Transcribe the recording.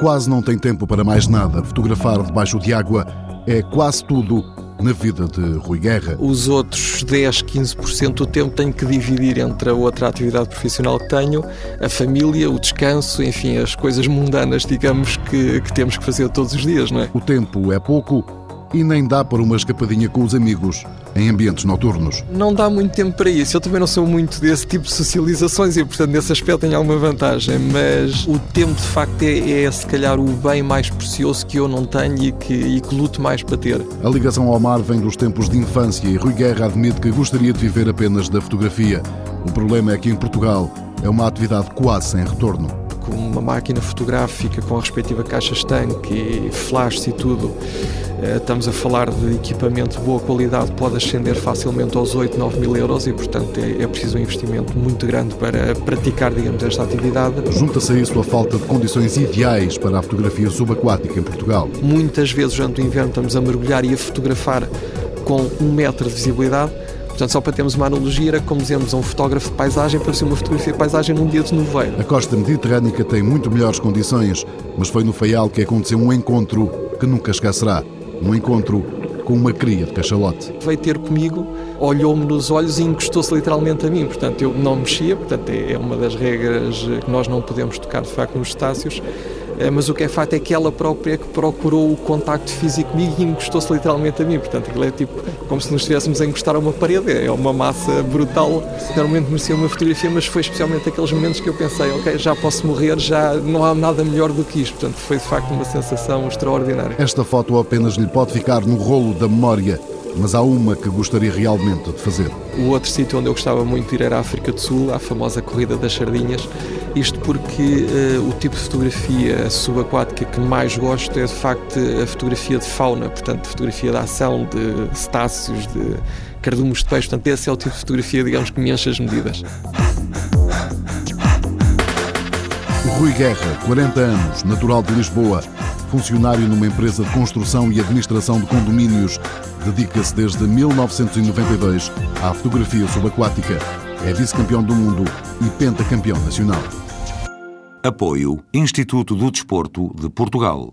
Quase não tem tempo para mais nada. Fotografar debaixo de água é quase tudo na vida de Rui Guerra. Os outros 10, 15% do tempo tenho que dividir entre a outra atividade profissional que tenho, a família, o descanso, enfim, as coisas mundanas, digamos, que, que temos que fazer todos os dias, não é? O tempo é pouco e nem dá para uma escapadinha com os amigos em ambientes noturnos. Não dá muito tempo para isso. Eu também não sou muito desse tipo de socializações e, portanto, nesse aspecto tenho alguma vantagem. Mas o tempo, de facto, é, é se calhar o bem mais precioso que eu não tenho e que, e que luto mais para ter. A ligação ao mar vem dos tempos de infância e Rui Guerra admite que gostaria de viver apenas da fotografia. O problema é que em Portugal é uma atividade quase sem retorno com uma máquina fotográfica com a respectiva caixa estanque e flash e tudo, eh, estamos a falar de equipamento de boa qualidade, pode ascender facilmente aos 8, 9 mil euros e, portanto, é, é preciso um investimento muito grande para praticar, digamos, esta atividade. Junta-se a isso a falta de condições ideais para a fotografia subaquática em Portugal. Muitas vezes, durante o inverno, estamos a mergulhar e a fotografar com um metro de visibilidade Portanto, só para termos uma analogia, era como dizemos a um fotógrafo de paisagem para ser uma fotografia de paisagem num dia de nevoeiro. A costa mediterrânica tem muito melhores condições, mas foi no Faial que aconteceu um encontro que nunca esquecerá. Um encontro com uma cria de cachalote. Veio ter comigo, olhou-me nos olhos e encostou-se literalmente a mim. Portanto, eu não mexia, portanto, é uma das regras que nós não podemos tocar de facto nos estácios. Eh, mas o que é facto é que ela própria que procurou o contacto físico comigo e encostou-se literalmente a mim. Portanto, aquilo é tipo como se nos estivéssemos a encostar a uma parede. É uma massa brutal. Normalmente merecia uma fotografia, mas foi especialmente aqueles momentos que eu pensei, ok, já posso morrer, já não há nada melhor do que isto. Portanto, foi de facto uma sensação extraordinária. Esta foto apenas lhe pode ficar no rolo da memória mas há uma que gostaria realmente de fazer. O outro sítio onde eu gostava muito de ir era a África do Sul, a famosa Corrida das Sardinhas. Isto porque uh, o tipo de fotografia subaquática que mais gosto é de facto a fotografia de fauna, portanto, fotografia da ação, de cetáceos, de cardumes de peixe. Portanto, esse é o tipo de fotografia, digamos, que me enche as medidas. Rui Guerra, 40 anos, natural de Lisboa, funcionário numa empresa de construção e administração de condomínios, dedica-se desde 1992 à fotografia subaquática. É vice-campeão do mundo e pentacampeão nacional. Apoio Instituto do Desporto de Portugal.